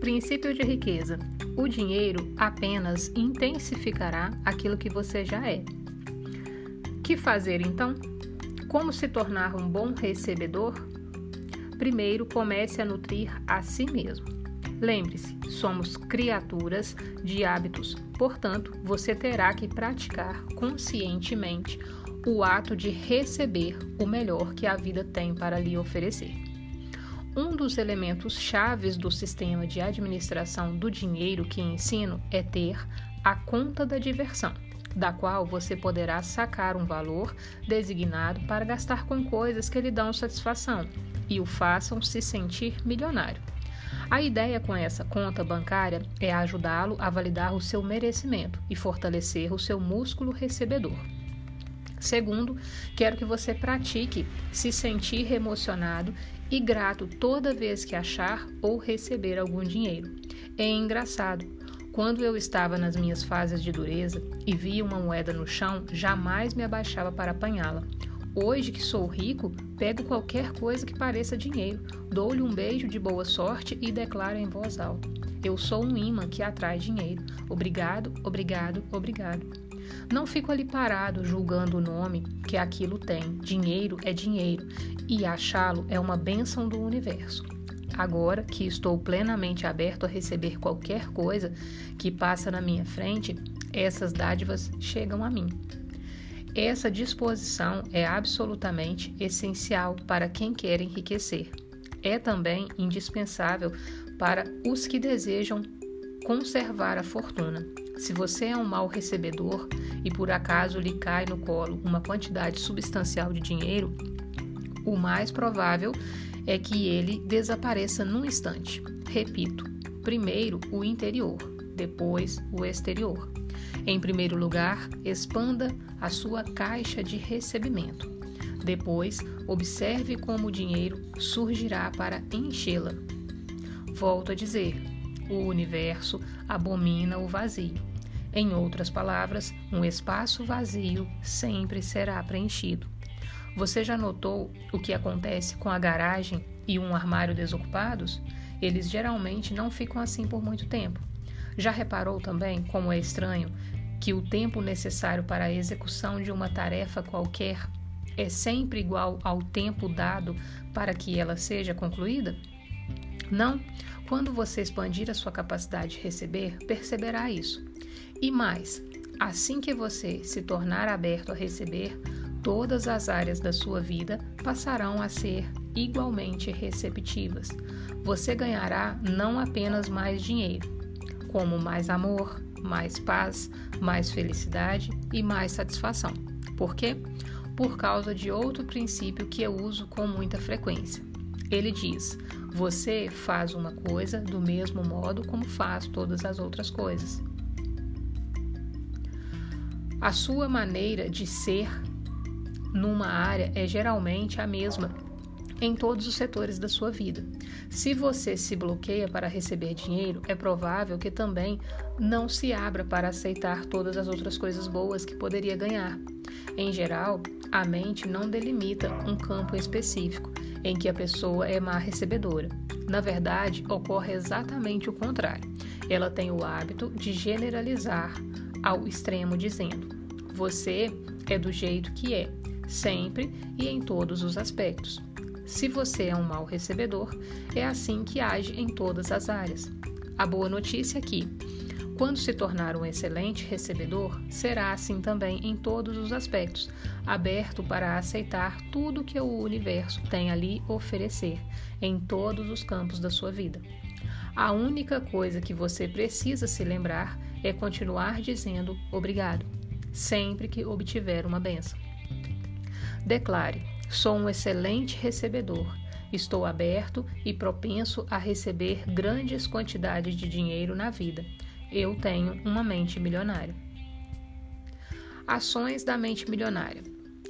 Princípio de riqueza: o dinheiro apenas intensificará aquilo que você já é. Que fazer então? Como se tornar um bom recebedor? Primeiro, comece a nutrir a si mesmo. Lembre-se, somos criaturas de hábitos, portanto, você terá que praticar conscientemente o ato de receber o melhor que a vida tem para lhe oferecer. Um dos elementos chaves do sistema de administração do dinheiro que ensino é ter a conta da diversão, da qual você poderá sacar um valor designado para gastar com coisas que lhe dão satisfação e o façam se sentir milionário. A ideia com essa conta bancária é ajudá-lo a validar o seu merecimento e fortalecer o seu músculo recebedor. Segundo, quero que você pratique se sentir emocionado e grato toda vez que achar ou receber algum dinheiro. É engraçado. Quando eu estava nas minhas fases de dureza e via uma moeda no chão, jamais me abaixava para apanhá-la. Hoje que sou rico, pego qualquer coisa que pareça dinheiro, dou-lhe um beijo de boa sorte e declaro em voz alta: Eu sou um imã que atrai dinheiro. Obrigado, obrigado, obrigado. Não fico ali parado julgando o nome que aquilo tem. Dinheiro é dinheiro e achá-lo é uma bênção do universo. Agora que estou plenamente aberto a receber qualquer coisa que passa na minha frente, essas dádivas chegam a mim. Essa disposição é absolutamente essencial para quem quer enriquecer. É também indispensável para os que desejam conservar a fortuna. Se você é um mau recebedor e por acaso lhe cai no colo uma quantidade substancial de dinheiro, o mais provável é que ele desapareça num instante. Repito, primeiro o interior, depois o exterior. Em primeiro lugar, expanda a sua caixa de recebimento. Depois, observe como o dinheiro surgirá para enchê-la. Volto a dizer: o universo abomina o vazio. Em outras palavras, um espaço vazio sempre será preenchido. Você já notou o que acontece com a garagem e um armário desocupados? Eles geralmente não ficam assim por muito tempo. Já reparou também como é estranho que o tempo necessário para a execução de uma tarefa qualquer é sempre igual ao tempo dado para que ela seja concluída? Não, quando você expandir a sua capacidade de receber, perceberá isso. E mais, assim que você se tornar aberto a receber, todas as áreas da sua vida passarão a ser igualmente receptivas. Você ganhará não apenas mais dinheiro, como mais amor, mais paz, mais felicidade e mais satisfação. Por quê? Por causa de outro princípio que eu uso com muita frequência. Ele diz: você faz uma coisa do mesmo modo como faz todas as outras coisas. A sua maneira de ser numa área é geralmente a mesma em todos os setores da sua vida. Se você se bloqueia para receber dinheiro, é provável que também não se abra para aceitar todas as outras coisas boas que poderia ganhar. Em geral, a mente não delimita um campo específico em que a pessoa é má recebedora. Na verdade, ocorre exatamente o contrário. Ela tem o hábito de generalizar ao extremo, dizendo: Você é do jeito que é, sempre e em todos os aspectos. Se você é um mau recebedor, é assim que age em todas as áreas. A boa notícia é que, quando se tornar um excelente recebedor, será assim também em todos os aspectos, aberto para aceitar tudo que o universo tem ali oferecer, em todos os campos da sua vida. A única coisa que você precisa se lembrar é continuar dizendo obrigado, sempre que obtiver uma benção. Declare: sou um excelente recebedor. Estou aberto e propenso a receber grandes quantidades de dinheiro na vida. Eu tenho uma mente milionária. Ações da mente milionária.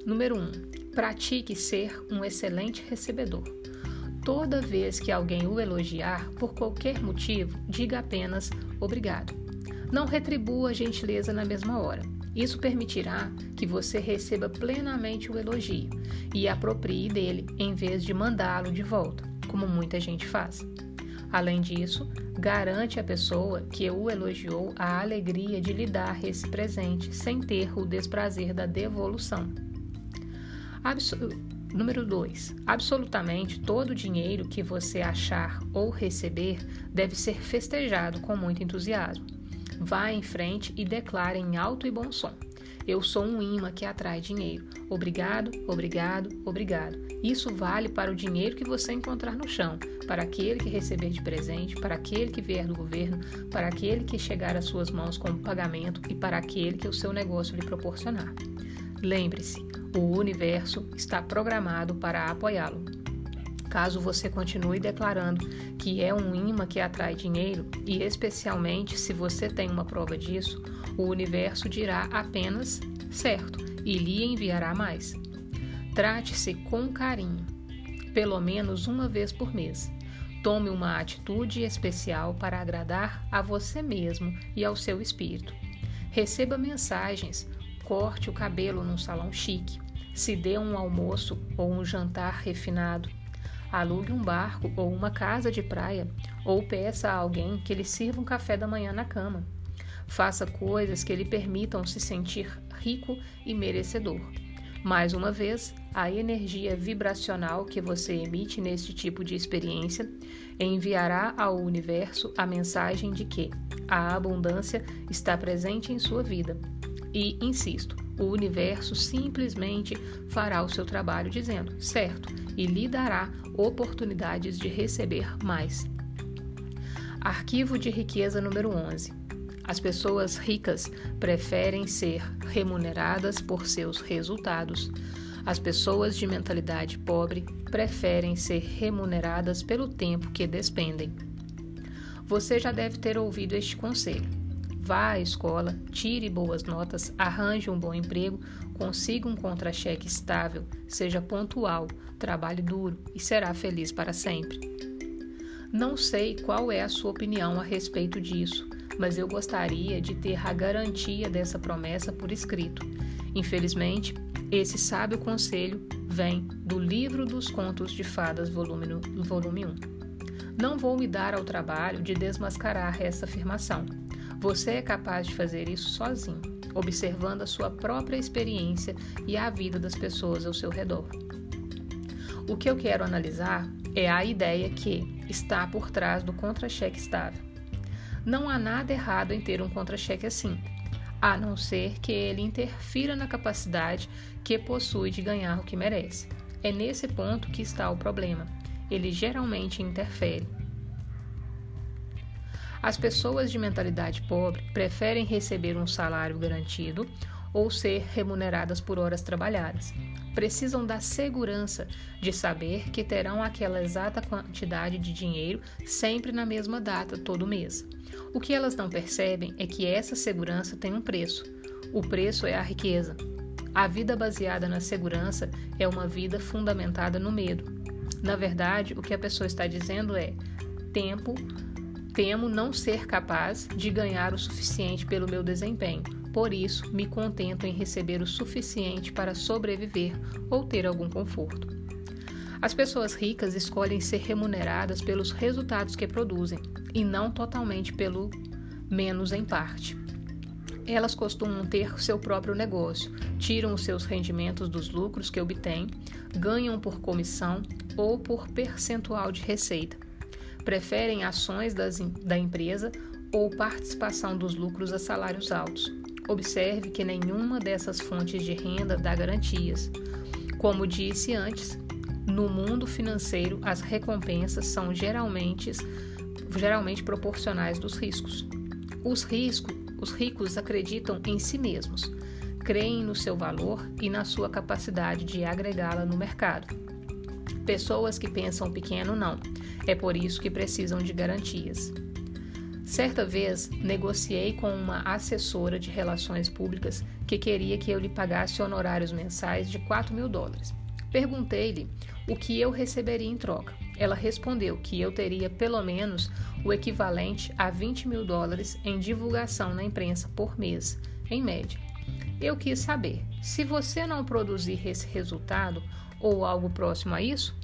Número 1. Um, pratique ser um excelente recebedor. Toda vez que alguém o elogiar por qualquer motivo, diga apenas obrigado. Não retribua a gentileza na mesma hora. Isso permitirá que você receba plenamente o elogio e aproprie dele em vez de mandá-lo de volta, como muita gente faz. Além disso, garante à pessoa que o elogiou a alegria de lhe dar esse presente sem ter o desprazer da devolução. Número 2. Absolutamente todo o dinheiro que você achar ou receber deve ser festejado com muito entusiasmo. Vá em frente e declare em alto e bom som. Eu sou um imã que atrai dinheiro. Obrigado, obrigado, obrigado. Isso vale para o dinheiro que você encontrar no chão, para aquele que receber de presente, para aquele que vier do governo, para aquele que chegar às suas mãos como pagamento e para aquele que o seu negócio lhe proporcionar. Lembre-se, o universo está programado para apoiá-lo. Caso você continue declarando que é um imã que atrai dinheiro, e especialmente se você tem uma prova disso, o universo dirá apenas certo e lhe enviará mais. Trate-se com carinho, pelo menos uma vez por mês. Tome uma atitude especial para agradar a você mesmo e ao seu espírito. Receba mensagens, corte o cabelo num salão chique, se dê um almoço ou um jantar refinado alugue um barco ou uma casa de praia, ou peça a alguém que lhe sirva um café da manhã na cama. Faça coisas que lhe permitam se sentir rico e merecedor. Mais uma vez, a energia vibracional que você emite neste tipo de experiência enviará ao universo a mensagem de que a abundância está presente em sua vida. E, insisto, o universo simplesmente fará o seu trabalho dizendo, certo, e lhe dará oportunidades de receber mais. Arquivo de riqueza número 11. As pessoas ricas preferem ser remuneradas por seus resultados. As pessoas de mentalidade pobre preferem ser remuneradas pelo tempo que despendem. Você já deve ter ouvido este conselho. Vá à escola, tire boas notas, arranje um bom emprego, consiga um contra-cheque estável, seja pontual, trabalhe duro e será feliz para sempre. Não sei qual é a sua opinião a respeito disso, mas eu gostaria de ter a garantia dessa promessa por escrito. Infelizmente, esse sábio conselho vem do Livro dos Contos de Fadas, volume, volume 1. Não vou me dar ao trabalho de desmascarar essa afirmação você é capaz de fazer isso sozinho, observando a sua própria experiência e a vida das pessoas ao seu redor. O que eu quero analisar é a ideia que está por trás do contra-cheque estável. Não há nada errado em ter um contra-cheque assim, a não ser que ele interfira na capacidade que possui de ganhar o que merece. É nesse ponto que está o problema. Ele geralmente interfere. As pessoas de mentalidade pobre preferem receber um salário garantido ou ser remuneradas por horas trabalhadas. Precisam da segurança de saber que terão aquela exata quantidade de dinheiro sempre na mesma data todo mês. O que elas não percebem é que essa segurança tem um preço. O preço é a riqueza. A vida baseada na segurança é uma vida fundamentada no medo. Na verdade, o que a pessoa está dizendo é: tempo Temo não ser capaz de ganhar o suficiente pelo meu desempenho, por isso me contento em receber o suficiente para sobreviver ou ter algum conforto. As pessoas ricas escolhem ser remuneradas pelos resultados que produzem e não totalmente pelo menos em parte. Elas costumam ter seu próprio negócio, tiram os seus rendimentos dos lucros que obtêm, ganham por comissão ou por percentual de receita preferem ações das, da empresa ou participação dos lucros a salários altos. Observe que nenhuma dessas fontes de renda dá garantias. Como disse antes, no mundo financeiro as recompensas são geralmente, geralmente proporcionais dos riscos. Os, riscos. os ricos acreditam em si mesmos, creem no seu valor e na sua capacidade de agregá-la no mercado. Pessoas que pensam pequeno não. É por isso que precisam de garantias. Certa vez, negociei com uma assessora de relações públicas que queria que eu lhe pagasse honorários mensais de 4 mil dólares. Perguntei-lhe o que eu receberia em troca. Ela respondeu que eu teria pelo menos o equivalente a 20 mil dólares em divulgação na imprensa por mês, em média. Eu quis saber: se você não produzir esse resultado ou algo próximo a isso,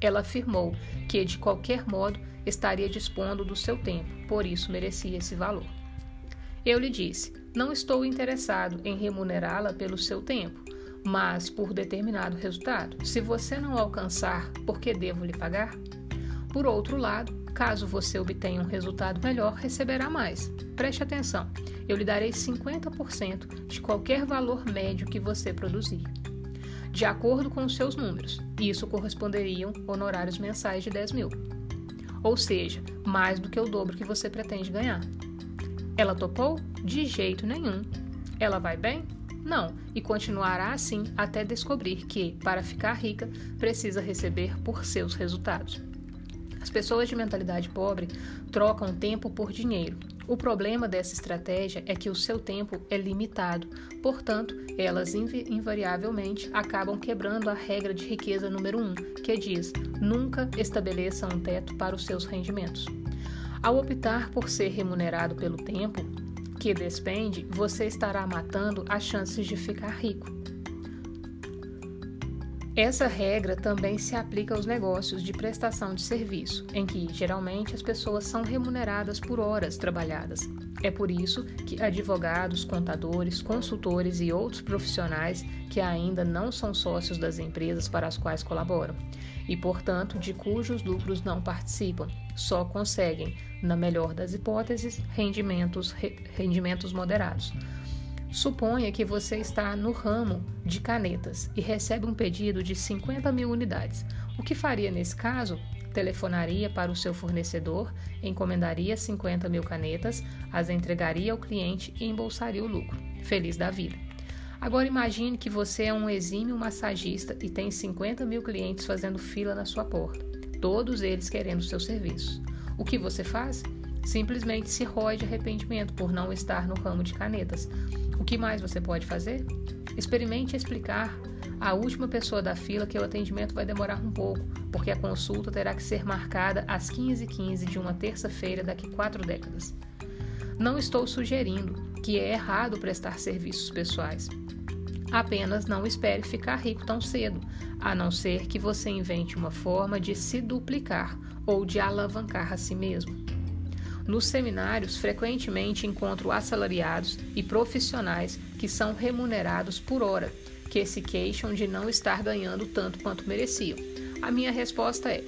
Ela afirmou que, de qualquer modo, estaria dispondo do seu tempo, por isso merecia esse valor. Eu lhe disse: não estou interessado em remunerá-la pelo seu tempo, mas por determinado resultado. Se você não alcançar, por que devo lhe pagar? Por outro lado, caso você obtenha um resultado melhor, receberá mais. Preste atenção, eu lhe darei 50% de qualquer valor médio que você produzir. De acordo com os seus números, isso corresponderiam honorários mensais de 10 mil. Ou seja, mais do que o dobro que você pretende ganhar. Ela topou? De jeito nenhum. Ela vai bem? Não, e continuará assim até descobrir que, para ficar rica, precisa receber por seus resultados. As pessoas de mentalidade pobre trocam tempo por dinheiro. O problema dessa estratégia é que o seu tempo é limitado, portanto, elas invariavelmente acabam quebrando a regra de riqueza número 1, um, que diz: nunca estabeleça um teto para os seus rendimentos. Ao optar por ser remunerado pelo tempo, que despende, você estará matando as chances de ficar rico. Essa regra também se aplica aos negócios de prestação de serviço, em que geralmente as pessoas são remuneradas por horas trabalhadas. É por isso que advogados, contadores, consultores e outros profissionais que ainda não são sócios das empresas para as quais colaboram e, portanto, de cujos lucros não participam, só conseguem, na melhor das hipóteses, rendimentos, rendimentos moderados. Suponha que você está no ramo de canetas e recebe um pedido de 50 mil unidades. O que faria nesse caso? Telefonaria para o seu fornecedor, encomendaria 50 mil canetas, as entregaria ao cliente e embolsaria o lucro. Feliz da vida. Agora imagine que você é um exímio massagista e tem 50 mil clientes fazendo fila na sua porta, todos eles querendo seu serviço. O que você faz? Simplesmente se rói de arrependimento por não estar no ramo de canetas. O que mais você pode fazer? Experimente explicar à última pessoa da fila que o atendimento vai demorar um pouco, porque a consulta terá que ser marcada às 15h15 15 de uma terça-feira daqui quatro décadas. Não estou sugerindo que é errado prestar serviços pessoais. Apenas não espere ficar rico tão cedo, a não ser que você invente uma forma de se duplicar ou de alavancar a si mesmo. Nos seminários, frequentemente encontro assalariados e profissionais que são remunerados por hora, que se queixam de não estar ganhando tanto quanto mereciam. A minha resposta é: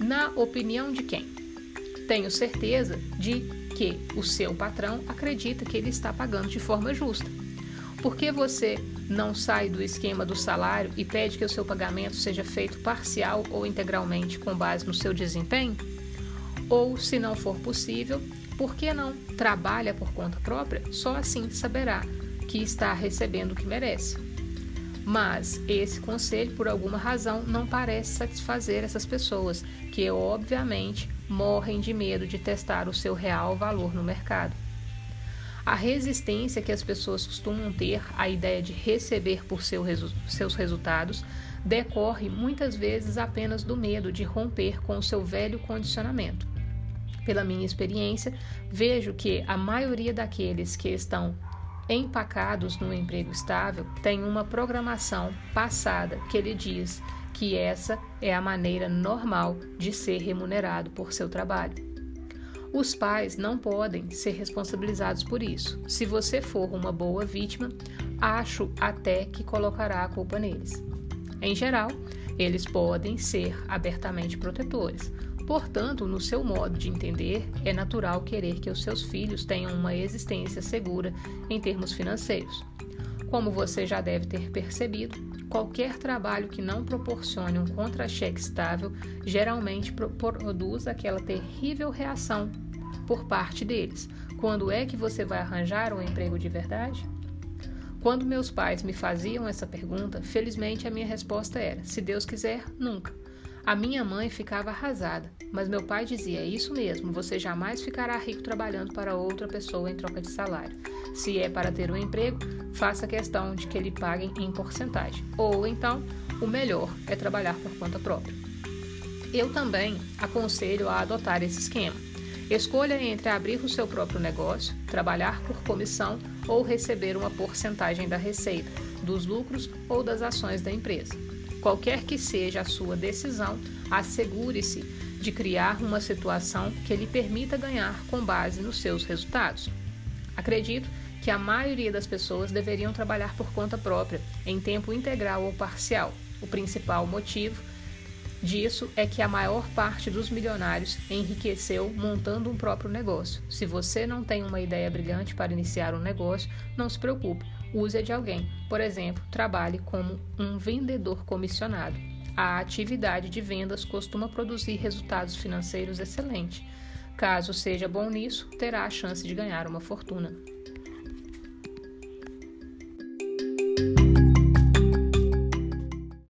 na opinião de quem? Tenho certeza de que o seu patrão acredita que ele está pagando de forma justa. Por que você não sai do esquema do salário e pede que o seu pagamento seja feito parcial ou integralmente com base no seu desempenho? Ou, se não for possível, por que não trabalha por conta própria? Só assim saberá que está recebendo o que merece. Mas esse conselho, por alguma razão, não parece satisfazer essas pessoas, que obviamente morrem de medo de testar o seu real valor no mercado. A resistência que as pessoas costumam ter à ideia de receber por seu resu seus resultados decorre muitas vezes apenas do medo de romper com o seu velho condicionamento. Pela minha experiência, vejo que a maioria daqueles que estão empacados no emprego estável tem uma programação passada que lhe diz que essa é a maneira normal de ser remunerado por seu trabalho. Os pais não podem ser responsabilizados por isso. Se você for uma boa vítima, acho até que colocará a culpa neles. Em geral, eles podem ser abertamente protetores, Portanto, no seu modo de entender, é natural querer que os seus filhos tenham uma existência segura em termos financeiros. Como você já deve ter percebido, qualquer trabalho que não proporcione um contra-cheque estável geralmente produz aquela terrível reação por parte deles. Quando é que você vai arranjar um emprego de verdade? Quando meus pais me faziam essa pergunta, felizmente a minha resposta era: se Deus quiser, nunca. A minha mãe ficava arrasada, mas meu pai dizia: Isso mesmo, você jamais ficará rico trabalhando para outra pessoa em troca de salário. Se é para ter um emprego, faça questão de que lhe paguem em porcentagem. Ou então, o melhor é trabalhar por conta própria. Eu também aconselho a adotar esse esquema. Escolha entre abrir o seu próprio negócio, trabalhar por comissão ou receber uma porcentagem da receita, dos lucros ou das ações da empresa. Qualquer que seja a sua decisão, assegure-se de criar uma situação que lhe permita ganhar com base nos seus resultados. Acredito que a maioria das pessoas deveriam trabalhar por conta própria, em tempo integral ou parcial. O principal motivo disso é que a maior parte dos milionários enriqueceu montando um próprio negócio. Se você não tem uma ideia brilhante para iniciar um negócio, não se preocupe, use de alguém. Por exemplo, trabalhe como um vendedor comissionado. A atividade de vendas costuma produzir resultados financeiros excelentes. Caso seja bom nisso, terá a chance de ganhar uma fortuna.